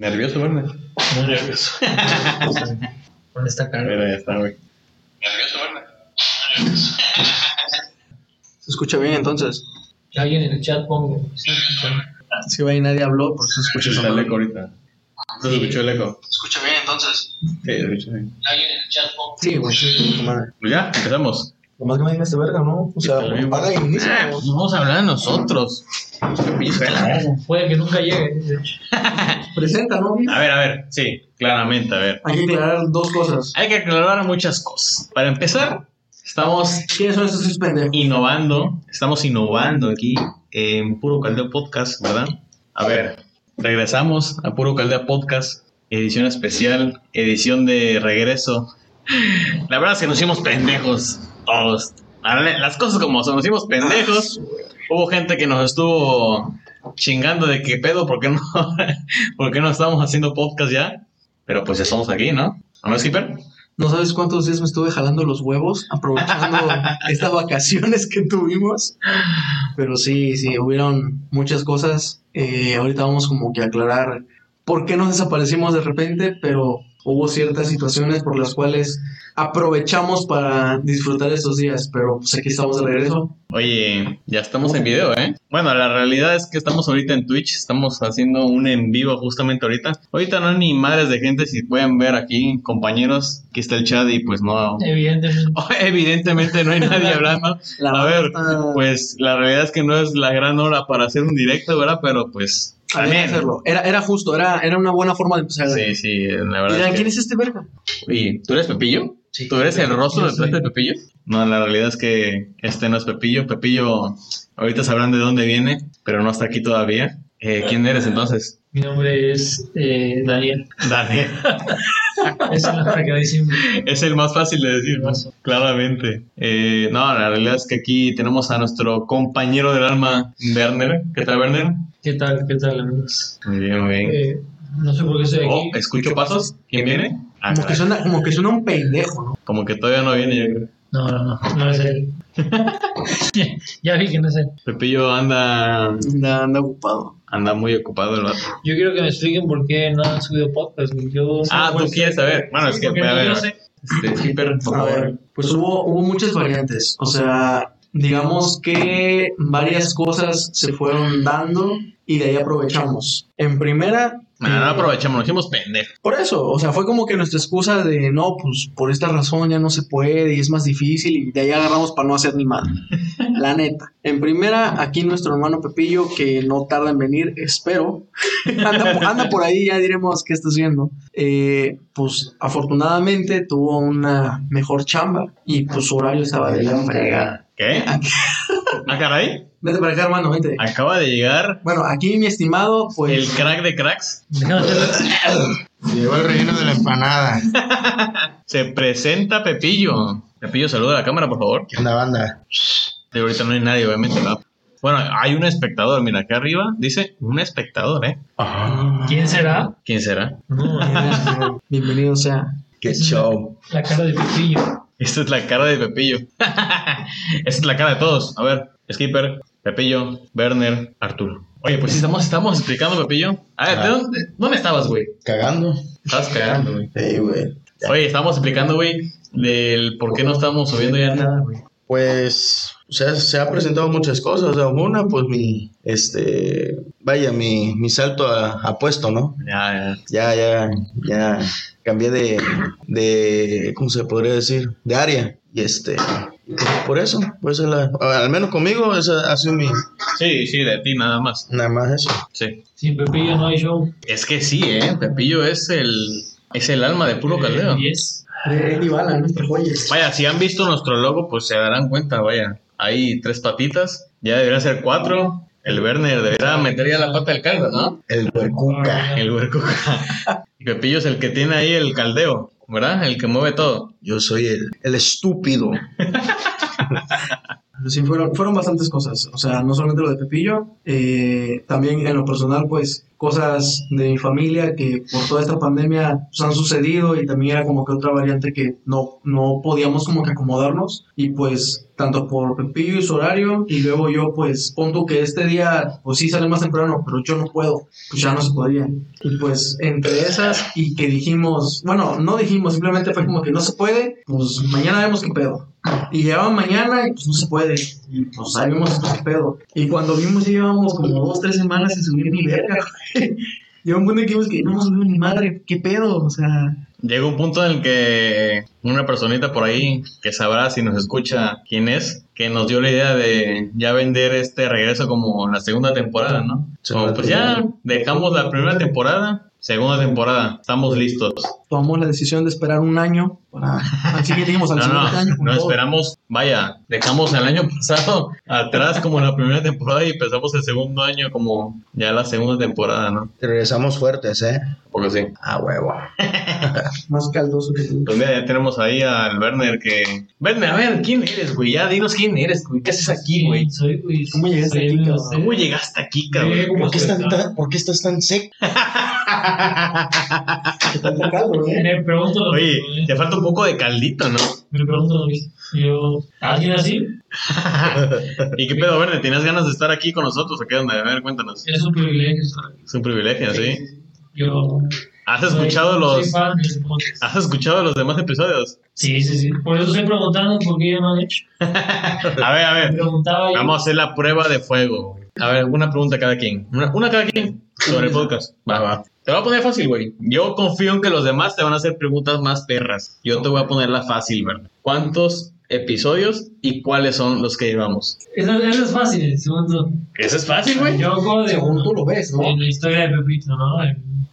¿Nervioso, Werner? Muy nervioso. Con esta cara. Mira, ya está, güey. ¿Se escucha bien entonces? Alguien en el chat pongo. Sí, escuchando. Si va y nadie habló, por eso se escucha Escucha esa el eco ahorita. ¿No se escuchó el eco? ¿Se escucha bien entonces? Sí, se escucha bien. Alguien en el chat pongo. Sí, güey, sí, sí. Pues ya, empezamos. Nomás que me digas de verga, ¿no? O sea, paga y inicia. Ah, pues vamos a hablar de nosotros. Puede que nunca llegue. de hecho. Presenta, ¿no? A ver, a ver, sí, claramente, a ver. Hay que aclarar dos cosas. Hay que aclarar muchas cosas. Para empezar, estamos ¿Quiénes son pendejos? innovando, estamos innovando aquí en Puro Caldeo Podcast, ¿verdad? A ver, regresamos a Puro Caldeo Podcast, edición especial, edición de regreso. La verdad es que nos hicimos pendejos, todos. Las cosas como son, nos hicimos pendejos. Hubo gente que nos estuvo chingando de qué pedo, ¿por qué no, por qué no estamos haciendo podcast ya? Pero pues ya estamos aquí, ¿no? ¿No, Skipper? No sabes cuántos días me estuve jalando los huevos aprovechando estas vacaciones que tuvimos. Pero sí, sí, hubieron muchas cosas. Eh, ahorita vamos como que a aclarar por qué nos desaparecimos de repente, pero hubo ciertas situaciones por las cuales aprovechamos para disfrutar estos días. Pero pues aquí estamos de regreso. Oye, ya estamos en video, ¿eh? Bueno, la realidad es que estamos ahorita en Twitch, estamos haciendo un en vivo justamente ahorita. Ahorita no hay ni madres de gente, si pueden ver aquí, compañeros, aquí está el chat y pues no... Evidentemente. Evidentemente no hay nadie hablando. La A ver, pues la realidad es que no es la gran hora para hacer un directo, ¿verdad? Pero pues... Había que hacerlo. Era, era justo, era, era una buena forma de empezar. Sí, sí, la verdad. dirán, ¿quién es este verga? Oye, ¿tú eres Pepillo? Sí. ¿Tú eres el rostro detrás soy. de Pepillo? No, la realidad es que este no es Pepillo. Pepillo, ahorita sabrán de dónde viene, pero no está aquí todavía. Eh, ¿Quién eres entonces? Mi nombre es eh, Daniel. Daniel. Es el más fácil de decir. Claramente. Eh, no, la realidad es que aquí tenemos a nuestro compañero del alma, Werner. ¿Qué tal, Werner? ¿Qué tal? ¿Qué tal, amigos? Muy bien, muy bien. Eh, no sé por qué estoy Oh, aquí. escucho pasos. ¿Quién viene? Ah, Como que, suena, como que suena un pendejo, ¿no? Como que todavía no viene, yo creo. No, no, no. No es él. ya vi que no es él. Pepillo anda, Anda, anda ocupado. anda muy ocupado el vato. Yo quiero que me expliquen por qué no han subido podcast. Yo Ah, tú quieres saber. Bueno, es que, porque a ver, este, por A favor. ver, pues hubo, hubo muchas variantes. O sea, digamos que varias cosas se fueron dando y de ahí aprovechamos. En primera, Bueno, no eh, aprovechamos, nos hicimos pendejos. por eso, o sea, fue como que nuestra excusa de no, pues por esta razón ya no se puede y es más difícil y de ahí agarramos para no hacer ni madre. La neta. En primera, aquí nuestro hermano Pepillo, que no tarda en venir, espero. anda, por- anda por ahí, ya diremos qué está haciendo. Eh, pues afortunadamente tuvo una mejor chamba y pues su horario estaba de la fregada. ¿Qué? Ah, caray. Vete para acá, hermano, vente. Acaba de llegar Bueno, aquí mi estimado, el pues. crack de cracks. Llegó el relleno de la empanada. Se presenta Pepillo. Pepillo, saluda a la cámara, por favor. ¿Qué onda, banda? De ahorita no hay nadie, obviamente, ¿no? Bueno, hay un espectador, mira, acá arriba dice un espectador, ¿eh? ¿Quién será? ¿Quién será? No, Bienvenido sea. Qué show. la cara de Pepillo. Esta es la cara de Pepillo. Esta es la cara de todos. A ver, Skipper, Pepillo, Werner, Arturo. Oye, pues sí, estamos, estamos explicando, Pepillo. A ver, ¿de Ah. dónde, dónde estabas, güey? Cagando. Estabas cagando, güey. Sí, güey. Oye, estamos explicando, güey, del por qué no estamos subiendo ya nada, güey. Pues, o sea, se ha presentado muchas cosas. O sea, una, pues mi, este, vaya, mi, mi salto a, a puesto, ¿no? Ya, ya. Ya, ya, ya cambié de, de, ¿cómo se podría decir? De área. Y este, por eso, pues la, al menos conmigo, esa ha sido mi, Sí, sí, de ti nada más. nada más eso. Sí. Sin Pepillo no hay show. Es que sí, ¿eh? Pepillo es el, es el alma de puro caldeo. Yes. Eddie Bala, nuestro. Vaya, si han visto nuestro logo, pues se darán cuenta, vaya. Hay tres patitas, ya deberían ser cuatro. El Werner debería meter ya la pata del caldo, ¿no? El huercuca. El huerco. Y Pepillo es el que tiene ahí el caldeo, ¿verdad? El que mueve todo. Yo soy el, el estúpido. Sí, fueron, fueron bastantes cosas. O sea, no solamente lo de Pepillo, eh, también en lo personal, pues, cosas de mi familia que por toda esta pandemia pues, han sucedido y también era como que otra variante que no, no podíamos como que acomodarnos. Y pues, tanto por Pepillo y su horario, y luego yo, pues, punto que este día, pues sí sale más temprano, pero yo no puedo, pues ya no se podía. Y pues, entre esas, y que dijimos, bueno, no dijimos, simplemente fue como que no se puede, pues mañana vemos qué pedo. Y llegaban mañana y pues no se puede. Y pues ahí vimos. Y cuando vimos llevábamos como dos, tres semanas sin subir ni verga. Llegó un punto en que vimos que no hemos subido ni madre, qué pedo, o sea, Llega un punto en el que una personita por ahí que sabrá si nos escucha quién es, que nos dio la idea de ya vender este regreso como la segunda temporada, ¿no? Como, pues ya dejamos la primera temporada, segunda temporada, estamos listos. tomamos la decisión de esperar un año para. Así que dijimos al No, siguiente año. no, no todo. esperamos, vaya, dejamos el año pasado atrás como la primera temporada y empezamos el segundo año como ya la segunda temporada, ¿no? Regresamos fuertes, ¿eh? Porque sí. Ah, huevo. Más caldoso que tú. Pues mira, ya tenemos ahí al Werner que... Werner, a ver, ¿quién eres, güey? Ya dinos quién eres, güey. ¿Qué haces aquí, güey? Soy, güey. ¿Cómo llegaste soy aquí, cabrón? ¿Cómo llegaste aquí, cabrón? ¿Por qué, estás tan, ¿Por qué estás tan seco? ¿Qué tal te caldo, eh? Me pregunto lo Oye, mismo, te ¿eh? falta un poco de caldito, ¿no? Me pregunto lo mismo. Yo, ¿alguien así? ¿Y qué pedo, Werner? ¿Tienes ganas de estar aquí con nosotros o qué onda? A ver, cuéntanos. Es un privilegio estar aquí. Es un privilegio, ¿sí? Yo. ¿Has soy- escuchado soy los... podcast. ¿Has escuchado los demás episodios? Sí, sí, sí. Por eso estoy preguntando por qué ya no han hecho. A ver, a ver. Vamos a hacer la prueba de fuego. A ver, una pregunta cada quien. Una, una cada quien sobre el podcast. Va, va. Te voy a poner fácil, güey. Yo confío en que los demás te van a hacer preguntas más perras. Yo te voy a poner la fácil, ¿verdad? ¿Cuántos episodios y cuáles son los que llevamos? Eso, eso es fácil, segundo. Eso es fácil, güey. Yo acuerdo de Según tú lo ves, ¿no? en la historia de Pepito, ¿no?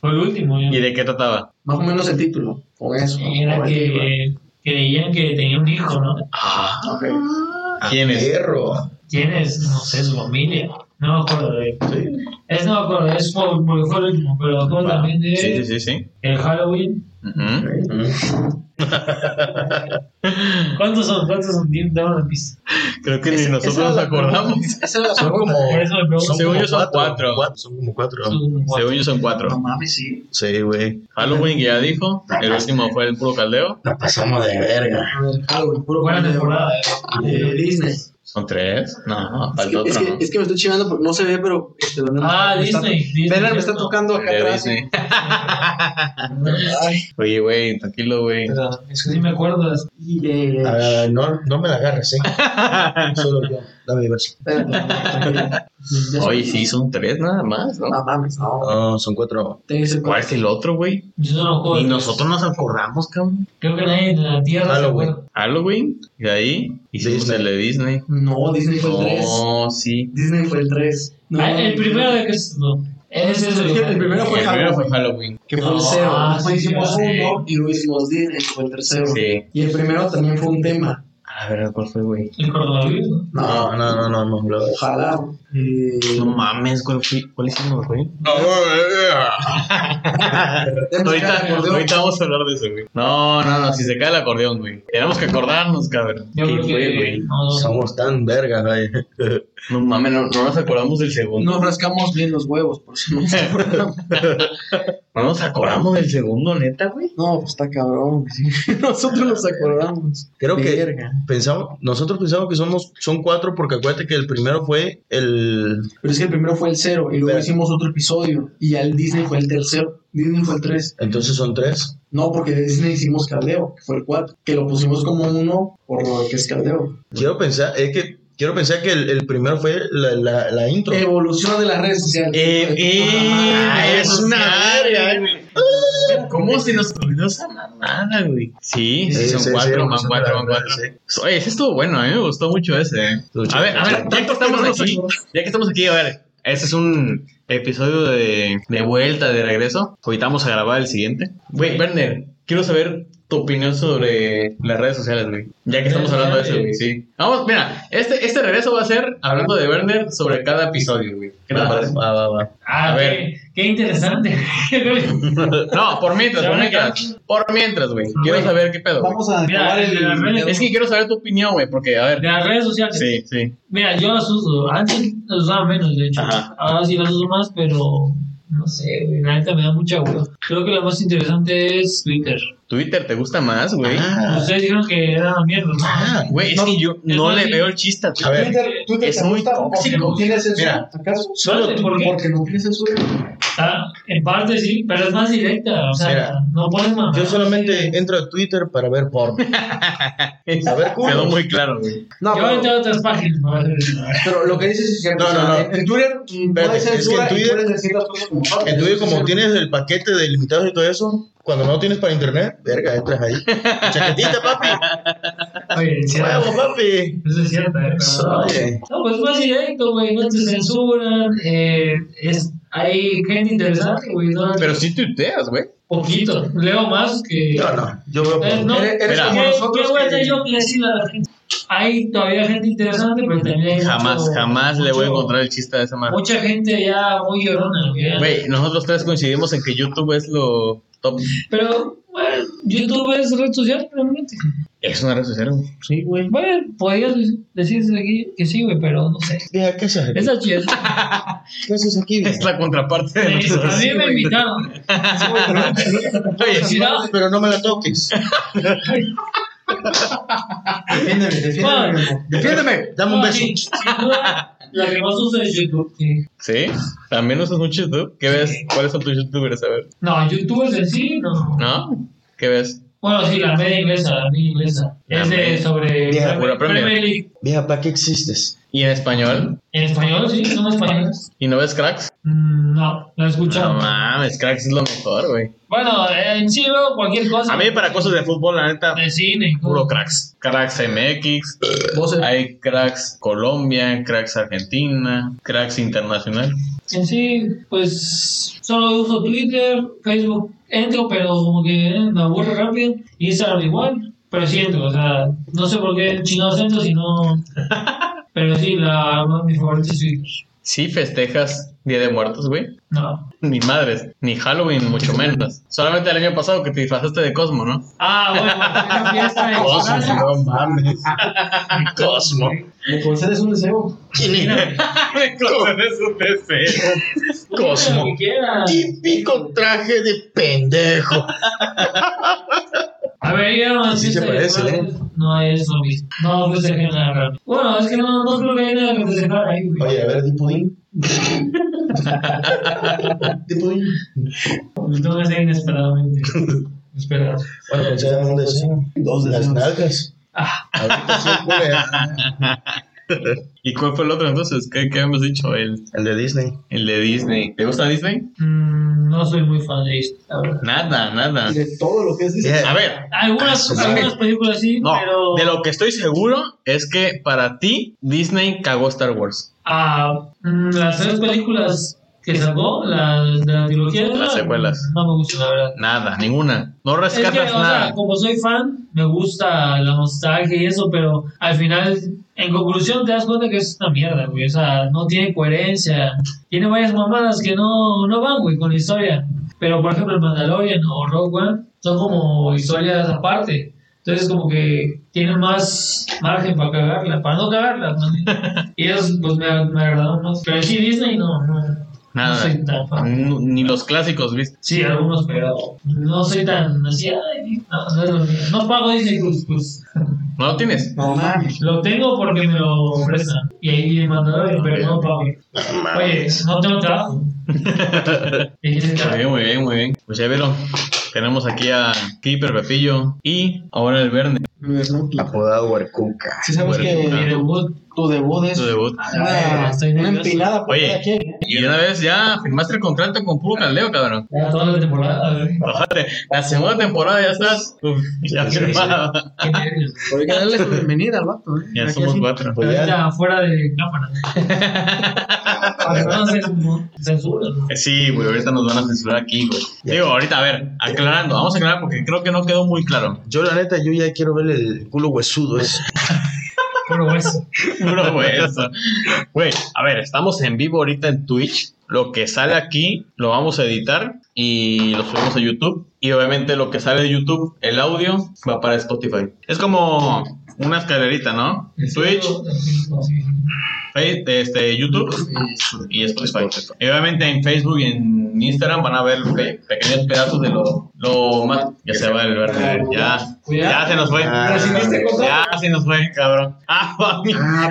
Fue el último. ya. ¿Y de qué trataba? Más o menos el título. Con eso. Era que creían que tenía un hijo, ¿no? Ah, Ok. ¿quién es? Perro. ¿Quién es? No sé, su familia. No me acuerdo de él. Es no me acuerdo, es por, porque fue el último, pero me acuerdo también de Sí, sí, sí, sí. el Halloween. Ujú. ¿Cuántos son? ¿Cuántos son? Dame una pista. Creo que ni nosotros nos la acordamos. Esa la Son como-. Son Según como yo son cuatro. Son como cuatro. Son cuatro. Según yo son cuatro. No mames, sí. Sí, güey. Halloween que ya dijo. El último fue el puro caldeo. La pasamos de verga. A ver, Halloween, puro Buena temporada. Eh, Disney. ¿Son tres? No, Es falta que, otro, es, que, ¿no? es que me estoy chivando porque no se ve, pero. Este, ¿dónde me- Ah, me está- Disney. Vean, me está tocando acá De atrás. Disney. Ay, Oye, güey, tranquilo, güey. Pero Es que sí me acuerdo. y, eh, A ver, no, no me la agarres, ¿eh? Solo yo. Dame verso. Oye, sí, son tres nada más, ¿no? No mames, no. No, son cuatro. ¿Cuál es el otro, güey? Yo no acuerdo. Ni nosotros nos acordamos, cabrón. Creo que nadie en la tierra se Halloween. acuerda. Halloween, y de ahí hicimos Disney. el de Disney. No, Disney fue el 3. Oh, sí. Disney fue el 3. No, Ah, el primero de que es. No. Ese es el, El primero fue el primero fue Halloween. Que fue el No, 0. ah, Después sí, hicimos sí. uno y luego hicimos Disney, fue el tercero. Sí. Y el primero también fue un tema. A ver, ¿cuál fue, güey? El coronavirus, ¿no? No, no, no, no, no. Ojalá. Eh, No mames, ¿cuál, hicimos, güey? ahorita, ahorita vamos a hablar de eso, güey. No, no, no, si se cae el acordeón, güey. Tenemos que acordarnos, cabrón. Yo ¿Qué creo fue, que. güey? No, no. Somos tan vergas, güey. No mames, no, no nos acordamos del segundo. Nos rascamos bien los huevos, por si no nos acordamos. No nos acordamos del segundo, neta, güey. No, pues está cabrón. sí. Nosotros nos acordamos. Creo que Verga. pensamos, nosotros pensamos que somos, son cuatro porque acuérdate que el primero fue el... Pero es que el primero fue el 0 y luego Pero- hicimos otro episodio. Y ya el Disney fue el tercero. Disney fue el 3. Entonces son tres. No, porque de Disney hicimos Caldeo, que fue el 4. Que lo pusimos como uno por lo que es Caldeo. Quiero pensar, es que quiero pensar que el, el primero fue la, la, la intro. Evolución de las redes sociales. Eh, eh, Ah, es una verga, güey. ¿Cómo se nos olvidó esa mamada, güey? Sí, sí, Sí, son sí, cuatro, van cuatro, van cuatro. Oye, ese estuvo bueno, a mí me gustó mucho ese. eh. A ver, a ver, ya que estamos aquí, ya que estamos aquí, a ver, este es un episodio de, de vuelta, de regreso. Ahorita vamos a grabar el siguiente. Güey, Werner, quiero saber tu opinión sobre las redes sociales, güey. Ya que estamos hablando de eso, güey, sí. Vamos, mira, este, este regreso va a ser hablando de Werner sobre cada episodio, güey. ¿Qué te parece? va, va, va. Ah, A ver. Qué, qué interesante. No, por mientras, por mientras. Por mientras, güey. Quiero saber qué pedo. Vamos a Mira, el de las el. redes- Es que quiero saber tu opinión, güey, porque, a De ver. las redes sociales. Sí, sí. Mira, yo las uso. Antes las usaba menos, de hecho. Ajá. Ahora sí las uso más, pero no sé, güey. La neta me da mucha hueva. Creo que la más interesante es Twitter. Twitter te gusta más, güey. Ah, Ustedes dijeron que era una mierda, ¿no? ah, Güey, es No, que yo es no más le veo el chiste a A Twitter. ver, Twitter, Twitter es te muy gusta porque tóxico. no censura, Mira. ¿acaso? solo ¿Sabes por qué? Porque no tienes censura. Ah, en parte sí, pero es más directa. O sea, Mira, no puedes mamar. yo solamente entro a Twitter para ver porno. A ver, culos. Quedó muy claro, güey. No, Yo entro a otras páginas. ¿no? pero lo que dices es cierto. No, no, no. En, Twitter no es que en Twitter-. En Twitter, como tienes el paquete de limitados y todo eso, cuando no tienes para internet, verga, entras ahí. Chaquetita, papi. Oye, sí, Huevo, papi. Eso es cierto, eh, pero- Oye. No, pues más directo, güey, no te censuran, eh, es, hay gente interesante, güey, no, Pero sí tuiteas, güey. poquito, leo más que... Yo no, yo veo Eh, no, Eres- eres Mira. como ¿qué- nosotros. ¿Qué voy a que- hacer yo que decirle a la gente? Hay todavía gente interesante, pero también hay Jamás, mucho- jamás le voy a encontrar el chiste a esa madre. Mucha gente ya muy llorona, güey. Güey, nosotros tres coincidimos en que YouTube es lo top. Pero, bueno, YouTube es red social, realmente. Es una red social, güey. Sí, güey. Bueno, podrías decirse aquí que sí, güey, pero no sé. ¿qué haces aquí? Esa chida. ¿Qué haces aquí, Es vieja? la contraparte de A nosotros. mí me invitaron. Oye, Si no, Pero no me la toques. Defiéndeme, defiéndeme. Defiéndeme. Dame un beso. sí, sin duda, la que más uso es YouTube. sí. ¿Sí? ¿También usas mucho YouTube? ¿Qué ves? ¿Cuáles son tus youtubers? A ver. No, youtubers en sí, no. ¿No? ¿Qué ves? Bueno, sí, la media inglesa, la media inglesa. La Es de sobre Vieja, Premier. Premier League. Vieja, ¿para qué existes? ¿Y en español? En español, sí, son españoles. ¿Y no ves cracks? Mm, no, lo he escuchado. No mames, cracks es lo mejor, güey. Bueno, en sí veo cualquier cosa. A mí para cosas de fútbol, la neta, De cine. puro cracks. Cracks MX, hay cracks Colombia, cracks Argentina, cracks internacional. En sí, pues solo uso Twitter, Facebook, entro, pero como que eh, me aburre rápido. Instagram igual, pero sí entro, o sea, no sé por qué chingados entro si no. Pero sí, la, mi favorita es Twitter. Sí festejas Día de Muertos, güey. No. Ni madres, ni Halloween, mucho menos. Solamente el año pasado que te disfrazaste de Cosmo, ¿no? Ah, bueno, fiesta de disfraces. no mames. Cosmo. Me concedes un deseo. Cosmo. Lo que quieras. Típico traje de pendejo. A ver, ya no Sí se parece, ¿eh? No es lo mismo. No festejen nada raro. Bueno, es que no, no creo que haya nada que festejar ahí, güey. Oye, a ver, di pudín. Di pudín. Lo tengo que hacer inesperadamente. Espera. Bueno, pues ya un deseo. Dos Las deseos. nalgas. Ah, Ahorita sí, culera. ¿Y cuál fue el otro entonces? ¿Qué, qué hemos dicho? El, El de Disney. el de Disney. ¿Te gusta Disney? mm, no soy muy fan de verdad. Nada, nada. De todo lo que es Disney. A ver, Algunas, Ah, algunas películas sí, no, pero. de lo que estoy seguro es que para ti Disney cagó Star Wars. Ah, mm, las tres películas que sacó, la, de la trilogía. Las secuelas. No me gustan, la verdad. Nada, ninguna. No Es que, rescatas o nada. sea, como soy fan, me gusta la nostalgia y eso, pero al final, en conclusión, te das cuenta que es una mierda, güey. O sea, no tiene coherencia. Tiene varias mamadas que no, no van, güey, con la historia. Pero, por ejemplo, el Mandalorian o Rogue One son como historias aparte. Entonces, como que tienen más margen para cagarla, para no cagarla. ¿no? Y ellos, pues, me, me agradaron más. Pero sí, Disney no, no, no Nada. soy tan fan. Ni los clásicos, ¿viste? Sí, algunos, pero no soy tan así. ay, no, no. No pago Disney Plus, pues. ¿No lo tienes? No mames. Lo tengo porque me lo prestan. Y ahí me mandaron, pero no pago. Oye, no tengo trabajo. ¿Y qué se Muy bien, muy bien, muy bien. Pues ya vieron. Tenemos aquí a Keeper Pepillo y ahora el Verne. No, Apodado Huercuca. Sí sabes que Tu debut es Tu debut. una, Ah, estoy una empinada por Oye. quien, ¿eh? Y una vez ya firmaste el contrato con puro caldeo, cabrón. Ya toda la temporada. Ojate, la segunda temporada ya estás uf, ya Sí, sí, nervios. Pero hay que darle su bienvenida al vato, ¿eh? Ya Aquí somos así. cuatro. Pues ya. Ahorita fuera de cámara. Censura. ¿no? Sí, güey, ahorita nos van a censurar aquí, güey. Digo, ahorita, a ver, aclarando, vamos a aclarar porque creo que no quedó muy claro. Yo, la neta, yo ya quiero ver el culo huesudo ese. Puro hueso. Puro hueso. Güey, a ver, estamos en vivo ahorita en Twitch. Lo que sale aquí lo vamos a editar y lo subimos a YouTube. Y obviamente lo que sale de YouTube, el audio, va para Spotify. Es como una escalerita, ¿no? Twitch, este, YouTube y Spotify. Y obviamente en Facebook y en Instagram van a ver pe- pequeños pedazos de lo, lo más. Ya se va el verde. Ya, ya se nos fue. Ah, Ya se nos fue, cabrón. Ah, mami. Ah.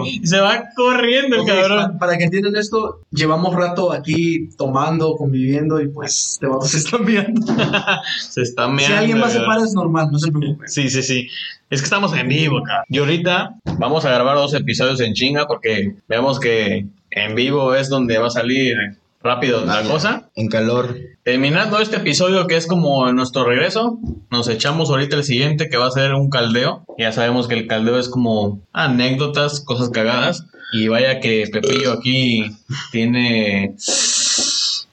Oye, se va corriendo el cabrón. pa- Para que entiendan esto, llevamos rato aquí tomando, conviviendo y pues este vato se están viendo. Se está Si meando. alguien más se cabrón. para es normal, no se preocupen. Sí, sí, sí. Es que estamos en vivo, cabrón. Y ahorita vamos a grabar dos episodios en chinga porque vemos que en vivo es donde va a salir rápido la cosa. En calor. Terminando este episodio que es como nuestro regreso, nos echamos ahorita el siguiente que va a ser un caldeo. Ya sabemos que el caldeo es como anécdotas, cosas cagadas. Y vaya que Pepillo aquí tiene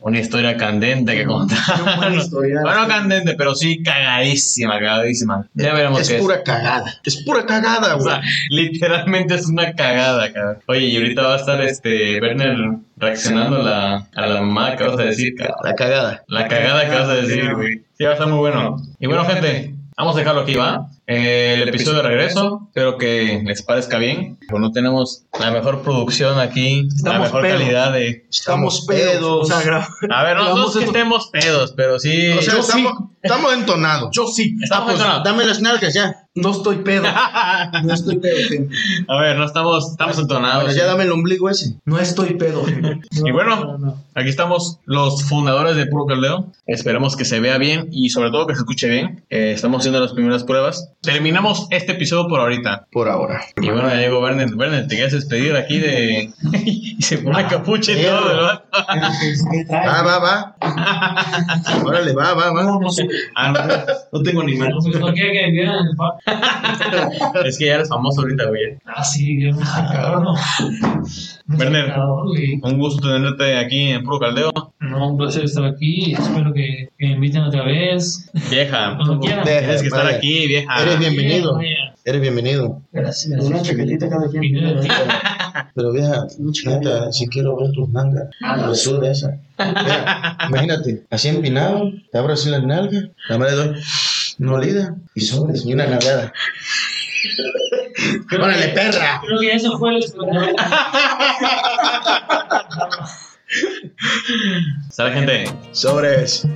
una historia candente que contar. Una buena historia. Bueno, candente, pero sí cagadísima, cagadísima. Ya veremos Es qué es. pura cagada. Es pura cagada, O güey. sea, literalmente es una cagada, cabrón. Oye, y ahorita va a estar este Werner reaccionando a la, a la mamá que vas a decir, cabrón. La cagada. La cagada que vas a decir, güey. Sí, va a estar muy bueno. Y bueno, gente, vamos a dejarlo aquí, ¿va? Eh, el episodio de regreso, espero que les parezca bien. No tenemos la mejor producción aquí, la Estamos mejor pedos. calidad de... Estamos pedos. O sea, gra- A ver, no, no que estemos pedos, pero sí... O sea, estamos, sí. estamos entonados. Yo sí. Estamos Pues, entonados. dame las nalgas ya. No estoy pedo. No estoy pedo, gente. A ver, no estamos, estamos entonados. Bueno, ya dame el ombligo ese. No estoy pedo, gente. Y bueno, No, no. Aquí estamos los fundadores de Puro Caldeo. Esperemos que se vea bien y sobre todo que se escuche bien. Eh, estamos haciendo las primeras pruebas. Terminamos este episodio por ahora. Por ahora. Y bueno, ya llegó Werner. Werner, te quieres despedir aquí de... y se pone capucha y todo, ¿verdad? Va, va, va. Órale, va, va, va. No, no sé. Ah, no, no tengo ni mano. Pues no quiere que el pa- Es que ya eres famoso ahorita, güey. Ah, sí. No sé, Werner. Un gusto tenerte aquí en Puro Caldeo. No, un placer estar aquí. Espero que, que me inviten otra vez. Vieja, tienes que estar vaya. aquí, vieja. Eres bienvenido. Vaya. Eres bienvenido. Gracias. Una chaquetita cada quien. Pero vieja, neta, si quiero ver tus nalgas. La sube esa. Mira, imagínate, así empinado, te abro así las nalgas, la madre doy una olida y sobres y una nalgada. ¡Órale, perra! Creo que eso fue el Sale, gente. Sobres.